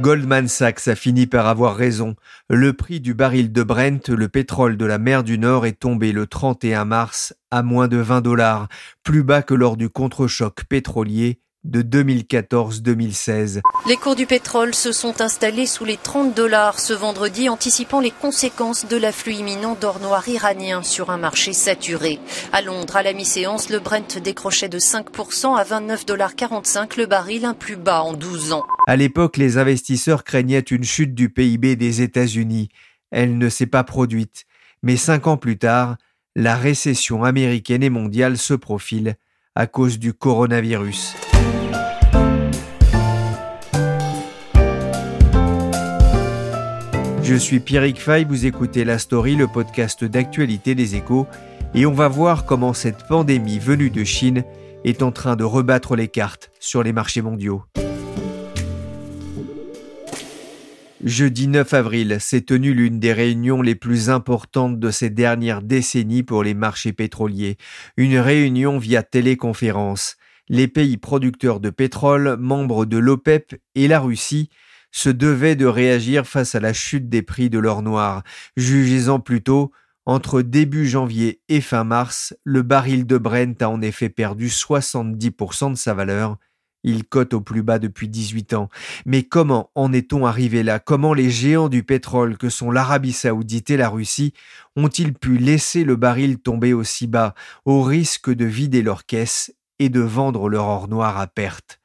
Goldman Sachs a fini par avoir raison. Le prix du baril de Brent, le pétrole de la mer du Nord, est tombé le 31 mars à moins de 20 dollars, plus bas que lors du contre-choc pétrolier de 2014-2016. Les cours du pétrole se sont installés sous les 30 dollars ce vendredi, anticipant les conséquences de l'afflux imminent d'or noir iranien sur un marché saturé. À Londres, à la mi-séance, le Brent décrochait de 5% à 29,45 dollars le baril, un plus bas en 12 ans. À l'époque, les investisseurs craignaient une chute du PIB des États-Unis. Elle ne s'est pas produite. Mais cinq ans plus tard, la récession américaine et mondiale se profile à cause du coronavirus. Je suis Pierrick Fay, vous écoutez La Story, le podcast d'actualité des échos, et on va voir comment cette pandémie venue de Chine est en train de rebattre les cartes sur les marchés mondiaux. Jeudi 9 avril s'est tenue l'une des réunions les plus importantes de ces dernières décennies pour les marchés pétroliers, une réunion via téléconférence. Les pays producteurs de pétrole, membres de l'OPEP et la Russie se devait de réagir face à la chute des prix de l'or noir. Jugez-en plutôt, entre début janvier et fin mars, le baril de Brent a en effet perdu 70% de sa valeur. Il cote au plus bas depuis 18 ans. Mais comment en est-on arrivé là? Comment les géants du pétrole que sont l'Arabie saoudite et la Russie ont-ils pu laisser le baril tomber aussi bas, au risque de vider leurs caisses et de vendre leur or noir à perte?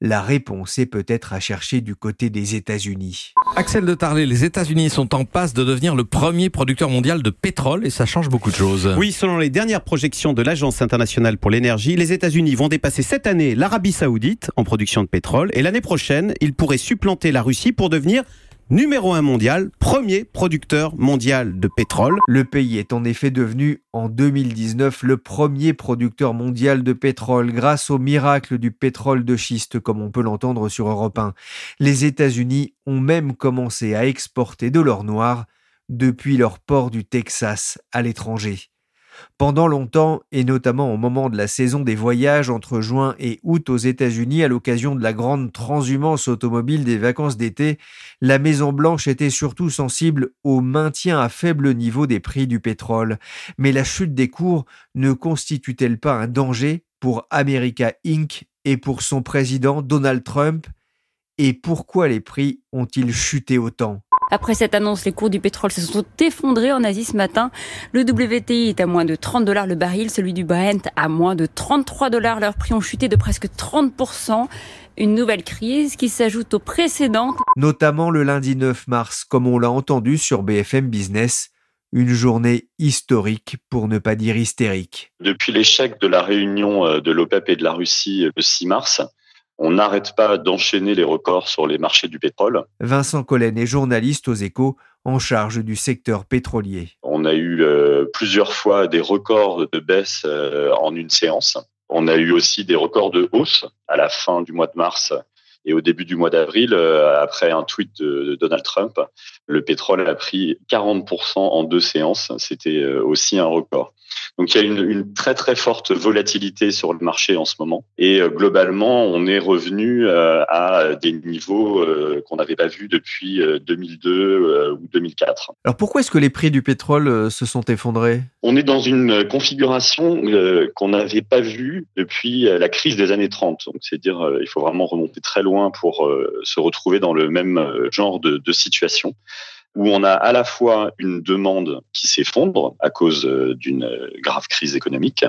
La réponse est peut-être à chercher du côté des États-Unis. Axel de Tarlet, les États-Unis sont en passe de devenir le premier producteur mondial de pétrole et ça change beaucoup de choses. Oui, selon les dernières projections de l'Agence internationale pour l'énergie, les États-Unis vont dépasser cette année l'Arabie saoudite en production de pétrole et l'année prochaine, ils pourraient supplanter la Russie pour devenir numéro un mondial, premier producteur mondial de pétrole. Le pays est en effet devenu en 2019 le premier producteur mondial de pétrole grâce au miracle du pétrole de schiste comme on peut l'entendre sur Europe 1. Les États-Unis ont même commencé à exporter de l'or noir depuis leur port du Texas à l'étranger. Pendant longtemps, et notamment au moment de la saison des voyages entre juin et août aux États-Unis à l'occasion de la grande transhumance automobile des vacances d'été, la Maison-Blanche était surtout sensible au maintien à faible niveau des prix du pétrole. Mais la chute des cours ne constitue-t-elle pas un danger pour America Inc. et pour son président Donald Trump? Et pourquoi les prix ont-ils chuté autant? Après cette annonce, les cours du pétrole se sont effondrés en Asie ce matin. Le WTI est à moins de 30 dollars le baril, celui du Brent à moins de 33 dollars. Leurs prix ont chuté de presque 30%. Une nouvelle crise qui s'ajoute aux précédentes. Notamment le lundi 9 mars, comme on l'a entendu sur BFM Business. Une journée historique, pour ne pas dire hystérique. Depuis l'échec de la réunion euh, de l'OPEP et de la Russie euh, le 6 mars, on n'arrête pas d'enchaîner les records sur les marchés du pétrole. Vincent Collen est journaliste aux échos en charge du secteur pétrolier. On a eu euh, plusieurs fois des records de baisse euh, en une séance. On a eu aussi des records de hausse à la fin du mois de mars et au début du mois d'avril, euh, après un tweet de, Donald Trump, le pétrole a pris 40% en deux séances. C'était aussi un record. Donc il y a une, une, très très forte volatilité sur le marché en ce moment. Et euh, globalement, on est revenu euh, à des niveaux euh, qu'on n'avait pas vus depuis 2002 ou 2004. Alors pourquoi est-ce que les prix du pétrole se sont effondrés? On est dans une configuration qu'on n'avait pas vue depuis la crise des années 30. Donc c'est-à-dire il faut vraiment remonter très loin pour se retrouver dans le même genre de, de situation où on a à la fois une demande qui s'effondre à cause euh, d'une euh, grave crise économique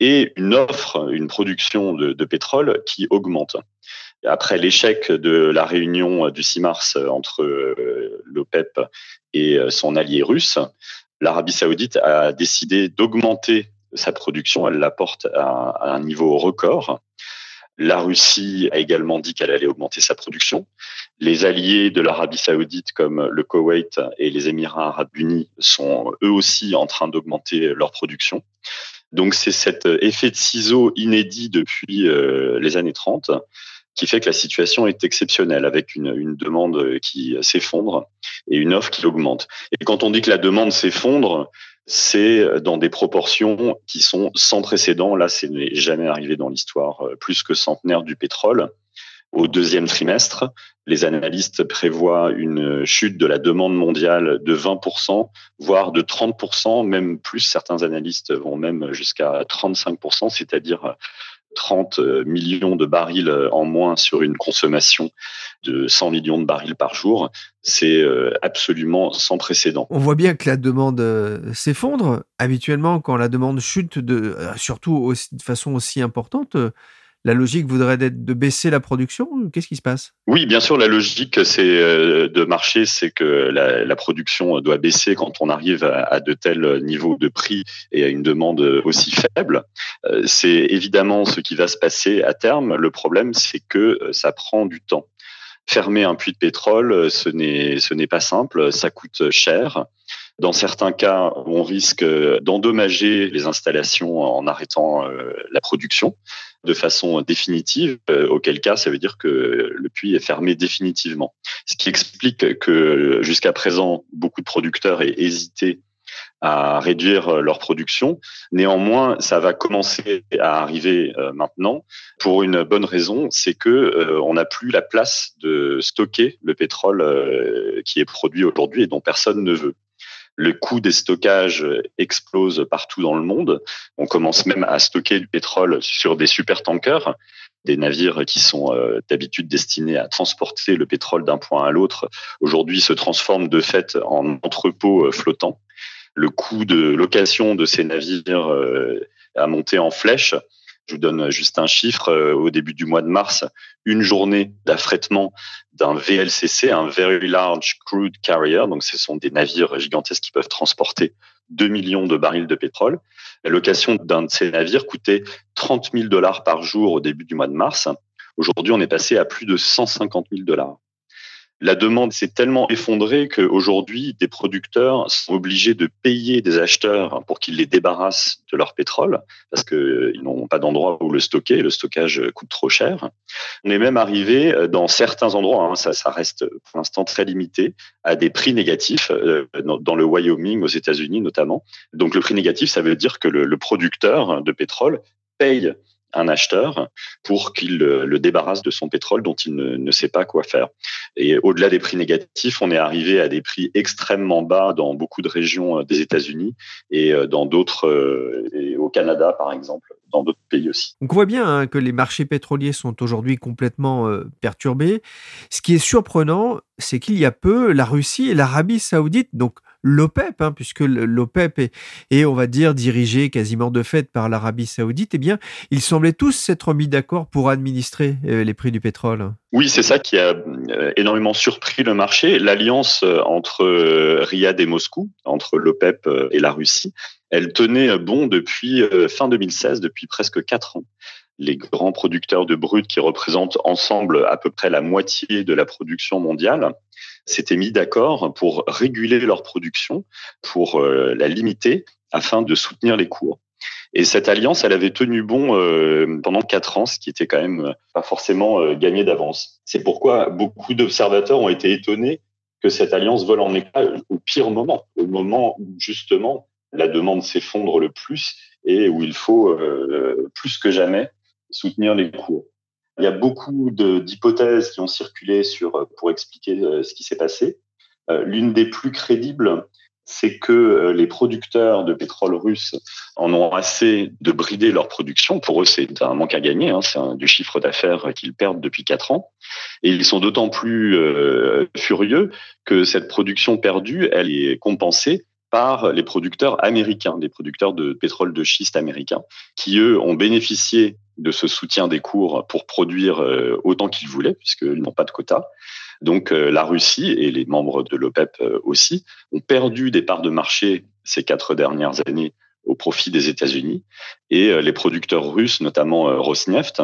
et une offre, une production de, pétrole qui augmente. Après l'échec de la réunion du 6 mars entre euh, l'OPEP et son allié russe, l'Arabie saoudite a décidé d'augmenter sa production, elle la porte à, un niveau record. La Russie a également dit qu'elle allait augmenter sa production. Les alliés de l'Arabie saoudite comme le Koweït et les Émirats arabes unis sont eux aussi en train d'augmenter leur production. Donc c'est cet effet de ciseau inédit depuis euh, les années 30 qui fait que la situation est exceptionnelle avec une, une demande qui s'effondre et une offre qui augmente. Et quand on dit que la demande s'effondre, c'est dans des proportions qui sont sans précédent. Là, ce n'est jamais arrivé dans l'histoire euh, plus que centenaire du pétrole. Au deuxième trimestre, les analystes prévoient une chute de la demande mondiale de 20%, voire de 30%, même plus. Certains analystes vont même jusqu'à 35%, c'est-à-dire 30 euh, millions de barils euh, en moins sur une consommation de 100 millions de barils par jour, c'est euh, absolument sans précédent. On voit bien que la demande s'effondre. Habituellement, quand la demande chute, surtout de façon aussi importante, la logique voudrait être de baisser la production Qu'est-ce qui se passe? Oui, bien sûr, la logique c'est euh, de marché, c'est que la, production doit baisser quand on arrive à, de tels niveaux de prix et à une demande aussi faible. Euh, c'est évidemment ce qui va se passer à terme. Le problème, c'est que euh, ça prend du temps. Fermer un puits de pétrole, ce n'est ce n'est pas simple, ça coûte cher. Dans certains cas, on risque d'endommager les installations en arrêtant la production de façon définitive, euh, auquel cas ça veut dire que le puits est fermé définitivement. Ce qui explique que jusqu'à présent, beaucoup de producteurs aient hésité à réduire leur production. Néanmoins, ça va commencer à arriver euh, maintenant pour une bonne raison, c'est que euh, on n'a plus la place de stocker le pétrole qui est produit aujourd'hui et dont personne ne veut. Le coût des stockages explose partout dans le monde. On commence même à stocker du pétrole sur des supertankers, des navires qui sont euh, d'habitude destinés à transporter le pétrole d'un point à l'autre. Aujourd'hui, se transforment de fait en entrepôts euh, flottants. Le coût de location de ces navires euh, a monté en flèche. Je vous donne juste un chiffre. Au début du mois de mars, une journée d'affrètement d'un VLCC, un Very Large Crude Carrier. Donc, ce sont des navires gigantesques qui peuvent transporter 2 millions de barils de pétrole. La location d'un de ces navires coûtait 30 000 dollars par jour au début du mois de mars. Aujourd'hui, on est passé à plus de 150 000 dollars la demande s'est tellement effondrée qu'aujourd'hui, des producteurs sont obligés de payer des acheteurs pour qu'ils les débarrassent de leur pétrole parce qu'ils n'ont pas d'endroit où le stocker. Le stockage coûte trop cher. On est même arrivé dans certains endroits, hein, ça, reste pour l'instant très limité, à des prix négatifs euh, dans le Wyoming, aux États-Unis notamment. Donc le prix négatif, ça veut dire que le producteur de pétrole paye un acheteur pour qu'il le débarrasse de son pétrole dont il ne, sait pas quoi faire. Et au-delà des prix négatifs, on est arrivé à des prix extrêmement bas dans beaucoup de régions euh, des États-Unis et euh, dans d'autres, euh, au Canada par exemple, dans d'autres pays aussi. On voit bien hein, que les marchés pétroliers sont aujourd'hui complètement perturbés. Ce qui est surprenant, c'est qu'il y a peu, la Russie et l'Arabie saoudite, donc l'OPEP, hein, puisque l'OPEP est, on va dire, dirigé quasiment de fait par l'Arabie saoudite, eh bien, ils semblaient tous s'être mis d'accord pour administrer euh, les prix du pétrole. Oui, c'est ça qui a euh, énormément surpris le marché. L'alliance euh, entre Riyad et Moscou, entre l'OPEP et la Russie, elle tenait bon depuis fin 2016, depuis presque quatre ans les grands producteurs de brut qui représentent ensemble à peu près la moitié de la production mondiale s'étaient mis d'accord pour réguler leur production, pour euh, la limiter, afin de soutenir les cours. Et cette alliance, elle avait tenu bon euh, pendant quatre ans, ce qui était quand même pas forcément euh, gagné d'avance. C'est pourquoi beaucoup d'observateurs ont été étonnés que cette alliance vole en éclat au pire moment, au moment où justement la demande s'effondre le plus et où il faut plus que jamais soutenir les cours. Il y a beaucoup d'hypothèses qui ont circulé sur, euh, pour expliquer euh, ce qui s'est passé. Euh, l'une des plus crédibles, c'est que les producteurs de pétrole russe en ont assez de brider leur production. Pour eux, c'est un manque à gagner, hein. c'est du chiffre d'affaires qu'ils perdent depuis quatre ans. Et ils sont d'autant plus furieux que cette production perdue, elle est compensée par les producteurs américains, des producteurs de pétrole de schiste américains, qui eux ont bénéficié de ce soutien des cours pour produire euh, autant qu'ils voulaient, puisqu'ils n'ont pas de quota. Donc euh, la Russie et les membres de l'OPEP euh, aussi ont perdu des parts de marché ces quatre dernières années au profit des États-Unis. Et les producteurs russes, notamment Rosneft,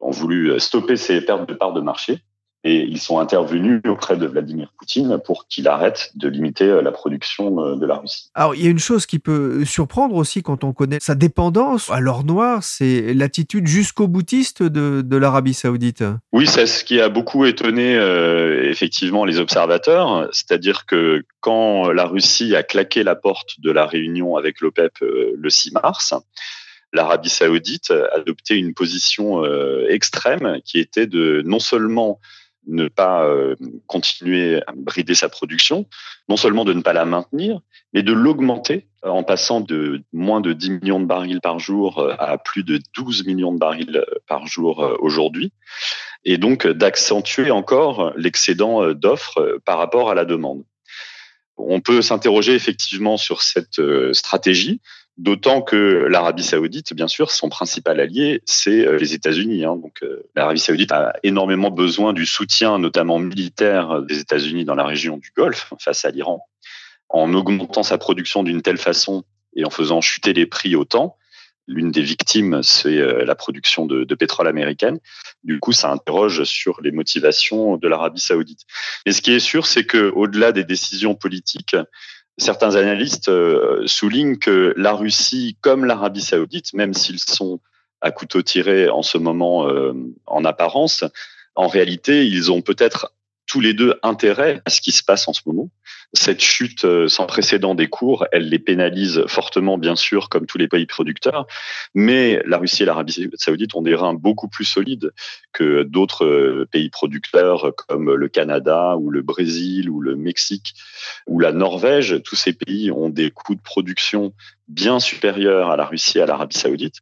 ont voulu stopper ces pertes de parts de marché et ils sont intervenus auprès de Vladimir Poutine pour qu'il arrête de limiter euh, la production euh, de la Russie. Alors, il y a une chose qui peut surprendre aussi quand on connaît sa dépendance à l'or noir, c'est l'attitude jusqu'au boutiste de, de l'Arabie saoudite. Oui, c'est ce qui a beaucoup étonné euh, effectivement les observateurs, c'est-à-dire que quand la Russie a claqué la porte de la réunion avec l'OPEP le 6 mars, l'Arabie saoudite a adopté une position extrême qui était de non seulement ne pas euh, continuer à brider sa production, non seulement de ne pas la maintenir, mais de l'augmenter euh, en passant de moins de 10 millions de barils par jour euh, à plus de 12 millions de barils par jour aujourd'hui, et donc d'accentuer encore l'excédent d'offres par rapport à la demande. On peut s'interroger effectivement sur cette stratégie. D'autant que l'Arabie Saoudite, bien sûr, son principal allié, c'est euh, les États-Unis. Hein. Donc, euh, l'Arabie Saoudite a énormément besoin du soutien, notamment militaire, des États-Unis dans la région du Golfe face à l'Iran. En augmentant sa production d'une telle façon et en faisant chuter les prix autant, l'une des victimes, c'est euh, la production de, de, pétrole américaine. Du coup, ça interroge sur les motivations de l'Arabie Saoudite. Mais ce qui est sûr, c'est que au-delà des décisions politiques, certains analystes euh, soulignent que la Russie, comme l'Arabie saoudite, même s'ils sont à couteau tiré en ce moment euh, en apparence, en réalité, ils ont peut-être tous les deux intérêt à ce qui se passe en ce moment. Cette chute euh, sans précédent des cours, elle les pénalise fortement, bien sûr, comme tous les pays producteurs, mais la Russie et l'Arabie saoudite ont des reins beaucoup plus solides que d'autres euh, pays producteurs comme le Canada ou le Brésil ou le Mexique ou la Norvège. Tous ces pays ont des coûts de production bien supérieurs à la Russie et à l'Arabie saoudite,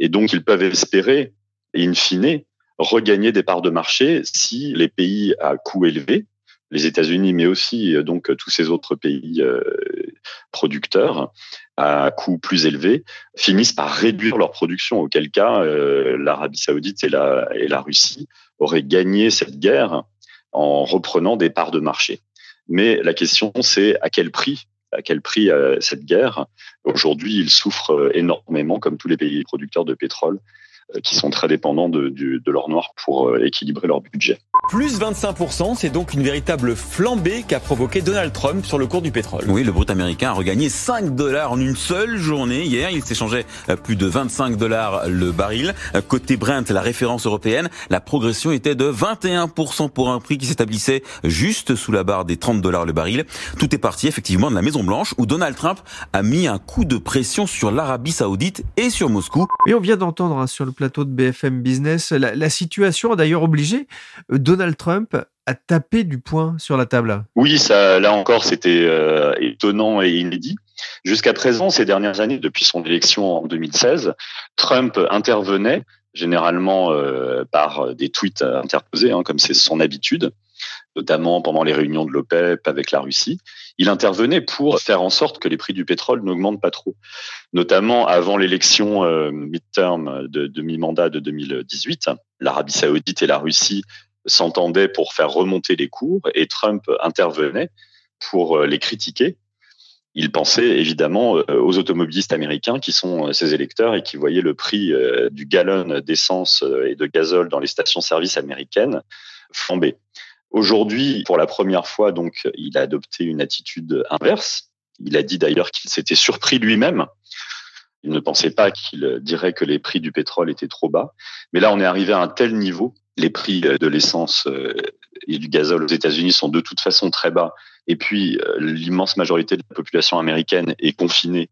et donc ils peuvent espérer, in fine, regagner des parts de marché si les pays à coût élevé, les États-Unis, mais aussi euh, donc tous ces autres pays euh, producteurs à coût plus élevé, finissent par réduire leur production. Auquel cas, euh, l'Arabie Saoudite et la, et la Russie auraient gagné cette guerre en reprenant des parts de marché. Mais la question, c'est à quel prix à quel prix cette guerre? Aujourd'hui, ils souffrent énormément, comme tous les pays producteurs de pétrole, euh, qui sont très dépendants de, de l'or noir pour euh, équilibrer leur budget. Plus 25%, c'est donc une véritable flambée qu'a provoqué Donald Trump sur le cours du pétrole. Oui, le brut américain a regagné 5 dollars en une seule journée. Hier, il s'échangeait euh, plus de 25 dollars le baril. Côté Brent, la référence européenne, la progression était de 21% pour un prix qui s'établissait juste sous la barre des 30 dollars le baril. Tout est parti effectivement de la Maison Blanche où Donald Trump a mis un coup de pression sur l'Arabie Saoudite et sur Moscou. Et on vient d'entendre hein, sur le plateau de BFM Business. La, situation a d'ailleurs obligé euh, Donald Trump à taper du poing sur la table. Oui, ça, là encore, c'était euh, étonnant et inédit. Jusqu'à présent, ces dernières années, depuis son élection en 2016, Trump intervenait généralement euh, par des tweets interposés, hein, comme c'est son habitude, notamment pendant les réunions de l'OPEP avec la Russie. Il intervenait pour faire en sorte que les prix du pétrole n'augmentent pas trop, notamment avant l'élection euh, midterm de, mi-mandat de 2018. L'Arabie saoudite et la Russie s'entendaient pour faire remonter les cours et Trump intervenait pour euh, les critiquer. Il pensait évidemment euh, aux automobilistes américains qui sont ses électeurs et qui voyaient le prix du gallon d'essence et de gazole dans les stations-service américaines flamber. Aujourd'hui, pour la première fois, donc, il a adopté une attitude inverse. Il a dit d'ailleurs qu'il s'était surpris lui-même. Il ne pensait pas qu'il dirait que les prix du pétrole étaient trop bas. Mais là, on est arrivé à un tel niveau. Les prix de l'essence euh, et du gazole aux États-Unis sont de toute façon très bas. Et puis, euh, l'immense majorité de la population américaine est confinée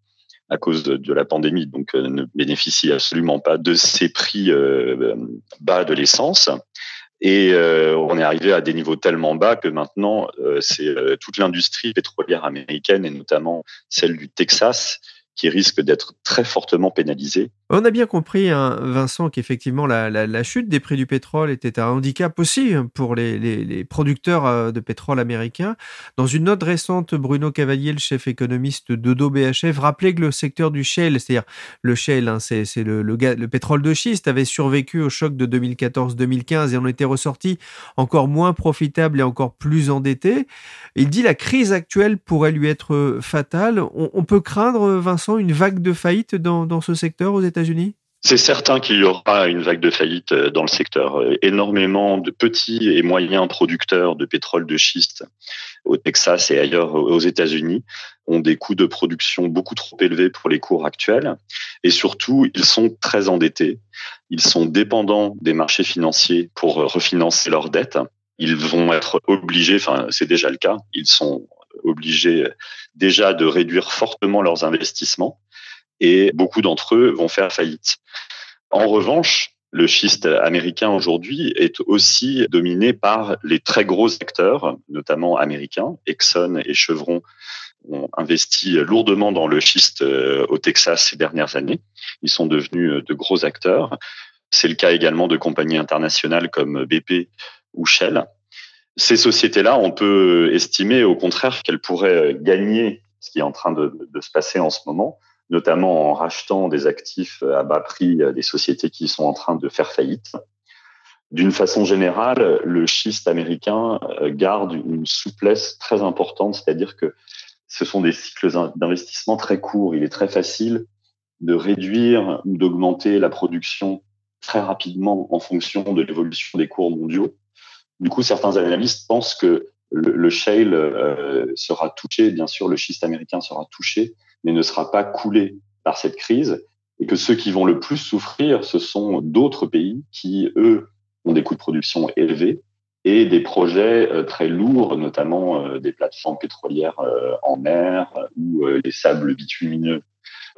à cause de, la pandémie, donc euh, ne bénéficie absolument pas de ces prix bas de l'essence. Et euh, on est arrivé à des niveaux tellement bas que maintenant, euh, c'est euh, toute l'industrie pétrolière américaine et notamment celle du Texas qui risque d'être très fortement pénalisée on a bien compris, hein, Vincent, qu'effectivement la, chute des prix du pétrole était un handicap aussi pour les, producteurs euh, de pétrole américains. Dans une note récente, Bruno Cavalier, le chef économiste d'Odo BHF, rappelait que le secteur du shale, c'est-à-dire le shale, hein, c'est le, le, pétrole de schiste, avait survécu au choc de 2014-2015 et en était ressorti encore moins profitable et encore plus endetté. Il dit la crise actuelle pourrait lui être fatale. On peut craindre, Vincent, une vague de faillite dans, dans ce secteur aux États-Unis? C'est certain qu'il y aura une vague de faillite euh, dans le secteur. Euh, énormément de petits et moyens producteurs de pétrole de schiste au Texas et ailleurs aux États-Unis ont des coûts de production beaucoup trop élevés pour les cours actuels. Et surtout, ils sont très endettés. Ils sont dépendants des marchés financiers pour refinancer leurs dettes. Ils vont être obligés, enfin c'est déjà le cas, ils sont obligés déjà de réduire fortement leurs investissements et beaucoup d'entre eux vont faire faillite. En revanche, le schiste américain aujourd'hui est aussi dominé par les très gros acteurs, notamment américains. Exxon et Chevron ont investi lourdement dans le schiste euh, au Texas ces dernières années. Ils sont devenus euh, de gros acteurs. C'est le cas également de compagnies internationales comme BP ou Shell. Ces sociétés-là, on peut estimer au contraire qu'elles pourraient gagner ce qui est en train de, se passer en ce moment notamment en rachetant des actifs à bas prix des sociétés qui sont en train de faire faillite. D'une façon générale, le schiste américain euh, garde une souplesse très importante, c'est-à-dire que ce sont des cycles d'investissement très courts. Il est très facile de réduire ou d'augmenter la production très rapidement en fonction de l'évolution des cours mondiaux. Du coup, certains analystes pensent que le, shale euh, sera touché, bien sûr, le schiste américain sera touché mais ne sera pas coulé par cette crise. Et que ceux qui vont le plus souffrir, ce sont d'autres pays qui, eux, ont des coûts de production élevés et des projets euh, très lourds, notamment euh, des plateformes pétrolières euh, en mer ou les sables bitumineux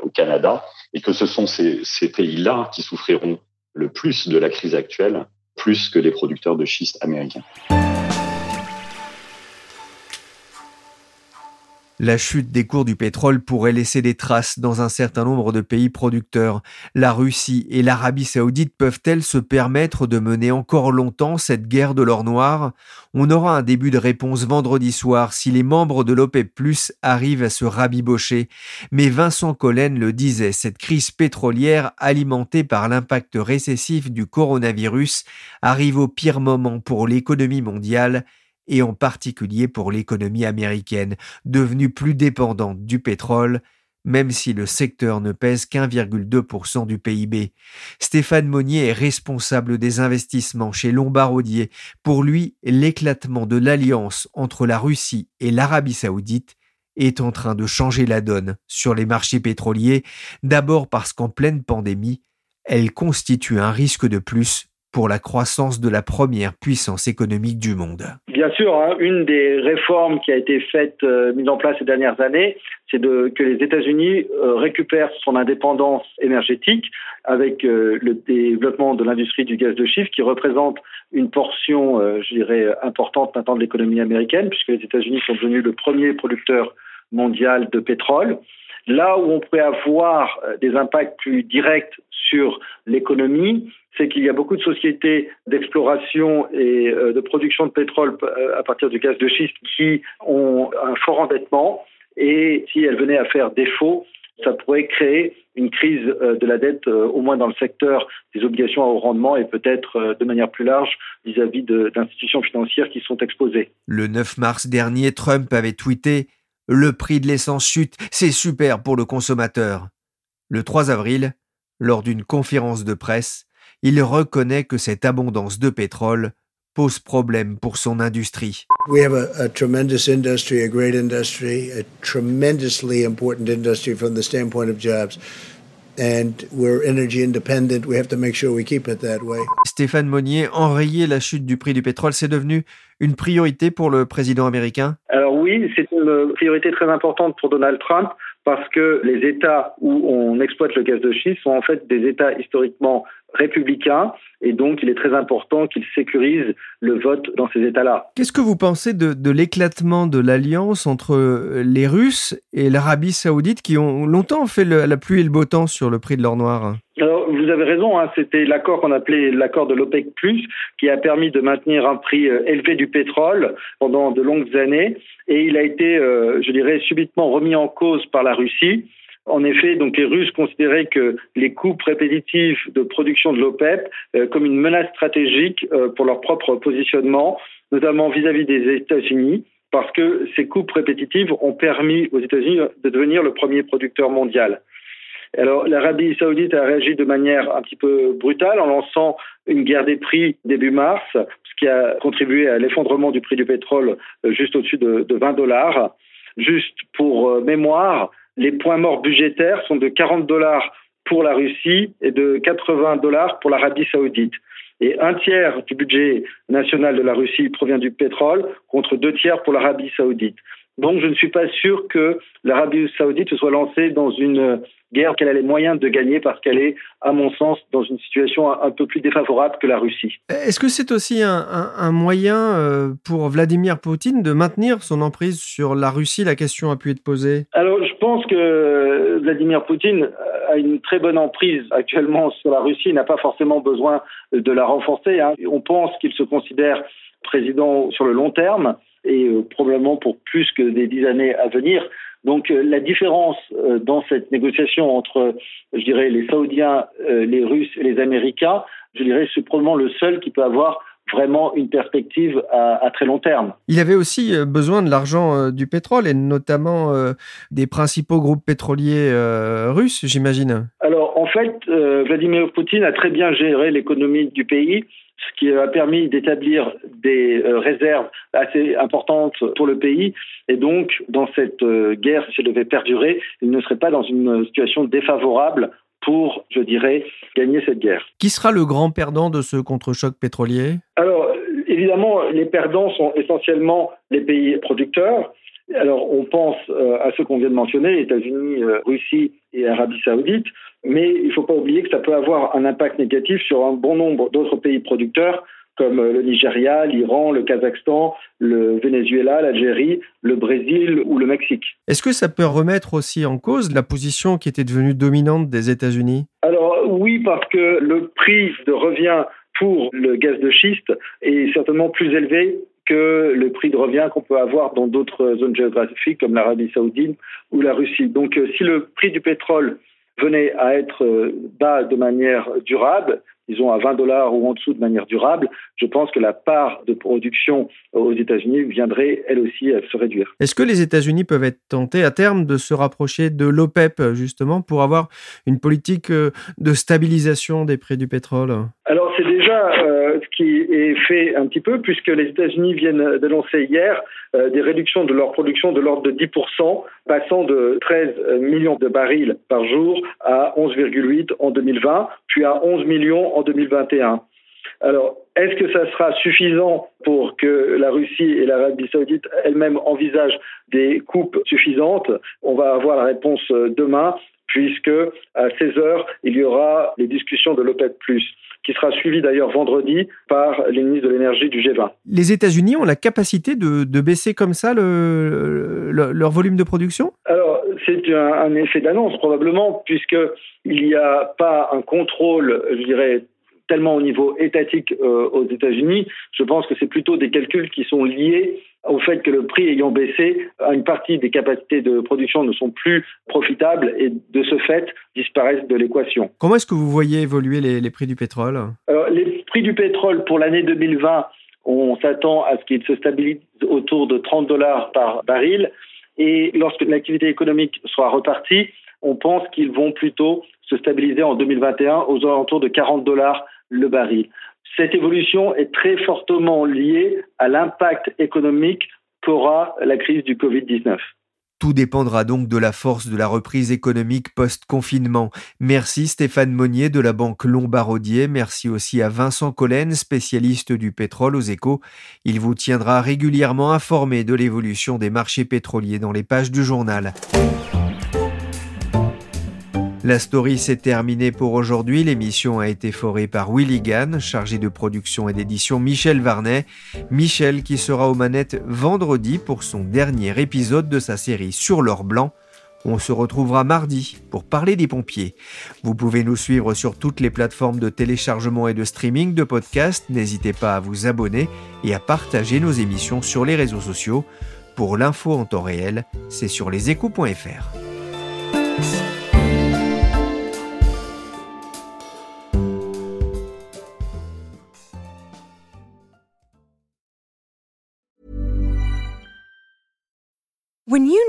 au Canada, et que ce sont ces, ces pays-là qui souffriront le plus de la crise actuelle, plus que les producteurs de schiste américains. La chute des cours du pétrole pourrait laisser des traces dans un certain nombre de pays producteurs. La Russie et l'Arabie saoudite peuvent-elles se permettre de mener encore longtemps cette guerre de l'or noir? On aura un début de réponse vendredi soir si les membres de l'OPEP Plus arrivent à se rabibocher. Mais Vincent Collen le disait, cette crise pétrolière alimentée par l'impact récessif du coronavirus arrive au pire moment pour l'économie mondiale et en particulier pour l'économie américaine, devenue plus dépendante du pétrole, même si le secteur ne pèse qu'1,2% du PIB. Stéphane Monnier est responsable des investissements chez Lombardier. Pour lui, l'éclatement de l'alliance entre la Russie et l'Arabie saoudite est en train de changer la donne sur les marchés pétroliers, d'abord parce qu'en pleine pandémie, elle constitue un risque de plus pour la croissance de la première puissance économique du monde. Bien sûr, hein, une des réformes qui a été faite, euh, mise en place ces dernières années, c'est que les États-Unis euh, récupèrent son indépendance énergétique avec euh, le développement de l'industrie du gaz de schiste qui représente une portion, je dirais, importante maintenant de l'économie américaine puisque les États-Unis sont devenus le premier producteur mondial de pétrole. Là où on pourrait avoir des impacts plus directs sur l'économie, c'est qu'il y a beaucoup de sociétés d'exploration et euh, de production de pétrole euh, à partir du gaz de schiste qui ont un fort endettement et si elles venaient à faire défaut, ça pourrait créer une crise euh, de la dette, au moins dans le secteur des obligations à haut rendement et peut-être de manière plus large vis-à-vis d'institutions financières qui sont exposées. Le 9 mars dernier, Trump avait tweeté Le prix de l'essence chute, c'est super pour le consommateur. Le 3 avril, lors d'une conférence de presse, il reconnaît que cette abondance de pétrole pose problème pour son industrie. We have a, a, tremendous industry, a great industry, a tremendously important industry from the standpoint of jobs. And we're energy independent. We have to make sure we keep it that way. Stéphane Monnier, enrayer la chute du prix du pétrole, c'est devenu une priorité pour le président américain? Alors oui, c'est une priorité très importante pour Donald Trump parce que les États où on exploite le gaz de schiste sont en fait des États historiquement républicains et donc il est très important qu'ils sécurisent le vote dans ces États-là. Qu'est-ce que vous pensez de, de l'éclatement de l'alliance entre les Russes et l'Arabie saoudite qui ont longtemps fait la pluie et le beau temps sur le prix de l'or noir? Alors, vous avez raison, hein, c'était l'accord qu'on appelait l'accord de l'OPEC+, qui a permis de maintenir un prix euh, élevé du pétrole pendant de longues années, et il a été, euh, je dirais, subitement remis en cause par la Russie. En effet, donc les Russes considéraient que les coupes répétitifs de production de l'OPEP euh, comme une menace stratégique pour leur propre positionnement, notamment vis-à-vis des États-Unis. parce que ces coupes répétitives ont permis aux États-Unis de devenir le premier producteur mondial. Alors l'Arabie saoudite a réagi de manière un petit peu brutale en lançant une guerre des prix début mars, ce qui a contribué à l'effondrement du prix du pétrole euh, juste au-dessus de, 20 dollars. Juste pour euh, mémoire, les points morts budgétaires sont de 40 dollars pour la Russie et de 80 dollars pour l'Arabie saoudite. Et un tiers du budget national de la Russie provient du pétrole contre deux tiers pour l'Arabie saoudite. Donc je ne suis pas sûr que l'Arabie saoudite se soit lancée dans une guerre qu'elle a les moyens de gagner parce qu'elle est, à mon sens, dans une situation un peu plus défavorable que la Russie. Est-ce que c'est aussi un, moyen euh, pour Vladimir Poutine de maintenir son emprise sur la Russie La question a pu être posée? Alors je pense que Vladimir Poutine a une très bonne emprise actuellement sur la Russie, n'a pas forcément besoin de la renforcer. Hein. On pense qu'il se considère président sur le long terme et euh, probablement pour plus que des dix années à venir. Donc euh, la différence euh, dans cette négociation entre, je dirais, les Saoudiens, les Russes et les Américains, je dirais, c'est probablement le seul qui peut avoir vraiment une perspective à, très long terme. Il avait aussi besoin de l'argent du pétrole et notamment des principaux groupes pétroliers russes, j'imagine. Alors en fait, Vladimir Poutine a très bien géré l'économie du pays ce qui a permis d'établir des euh, réserves assez importantes pour le pays. Et donc, dans cette euh, guerre, si elle devait perdurer, il ne serait pas dans une situation défavorable pour, je dirais, gagner cette guerre. Qui sera le grand perdant de ce contre-choc pétrolier? Alors, évidemment, les perdants sont essentiellement les pays producteurs. Alors, on pense euh, à ceux qu'on vient de mentionner, États-Unis, Russie et Arabie saoudite. Mais il ne faut pas oublier que ça peut avoir un impact négatif sur un bon nombre d'autres pays producteurs comme le Nigeria, l'Iran, le Kazakhstan, le Venezuela, l'Algérie, le Brésil ou le Mexique. Est-ce que ça peut remettre aussi en cause la position qui était devenue dominante des États-Unis? Alors oui, parce que le prix de revient pour le gaz de schiste est certainement plus élevé que le prix de revient qu'on peut avoir dans d'autres zones géographiques comme l'Arabie saoudite ou la Russie. Donc euh, si le prix du pétrole venait à être euh, bas de manière durable, disons à 20 dollars ou en dessous de manière durable, je pense que la part de production aux États-Unis viendrait elle aussi à se réduire. Est-ce que les États-Unis peuvent être tentés à terme de se rapprocher de l'OPEP justement pour avoir une politique euh, de stabilisation des prix du pétrole? Alors c'est déjà euh, ce qui est fait un petit peu puisque les États-Unis viennent d'annoncer hier euh, des réductions de leur production de l'ordre de 10%, passant de 13 millions de barils par jour à 11,8 en 2020, puis à 11 millions en 2021. Alors, est-ce que ça sera suffisant pour que la Russie et l'Arabie saoudite elles-mêmes envisagent des coupes suffisantes? On va avoir la réponse demain, puisque à 16 heures, il y aura les discussions de l'OPEP+, qui sera suivi d'ailleurs vendredi par les ministres de l'énergie du G20. Les États-Unis ont la capacité de, baisser comme ça leur volume de production? Alors, c'est un, un effet d'annonce probablement, puisqu'il n'y a pas un contrôle, je dirais, tellement au niveau étatique euh, aux États-Unis. Je pense que c'est plutôt des calculs qui sont liés au fait que le prix ayant baissé, une partie des capacités de production ne sont plus profitables et de ce fait disparaissent de l'équation. Comment est-ce que vous voyez évoluer les, prix du pétrole? Alors, Les prix du pétrole pour l'année 2020, on s'attend à ce qu'ils se stabilisent autour de 30 dollars par baril. Et lorsque l'activité économique sera repartie, on pense qu'ils vont plutôt se stabiliser en 2021 aux alentours de 40 dollars le baril. Cette évolution est très fortement liée à l'impact économique qu'aura la crise du Covid-19. Tout dépendra donc de la force de la reprise économique post-confinement. Merci Stéphane Monnier de la Banque Lombardier. Merci aussi à Vincent Collen, spécialiste du pétrole aux échos. Il vous tiendra régulièrement informé de l'évolution des marchés pétroliers dans les pages du journal. La story s'est terminée pour aujourd'hui. L'émission a été forée par Willy Gann, chargé de production et d'édition Michel Varnet. Michel qui sera aux manettes vendredi pour son dernier épisode de sa série Sur l'or blanc. On se retrouvera mardi pour parler des pompiers. Vous pouvez nous suivre sur toutes les plateformes de téléchargement et de streaming de podcasts. N'hésitez pas à vous abonner et à partager nos émissions sur les réseaux sociaux. Pour l'info en temps réel, c'est sur leséchos.fr.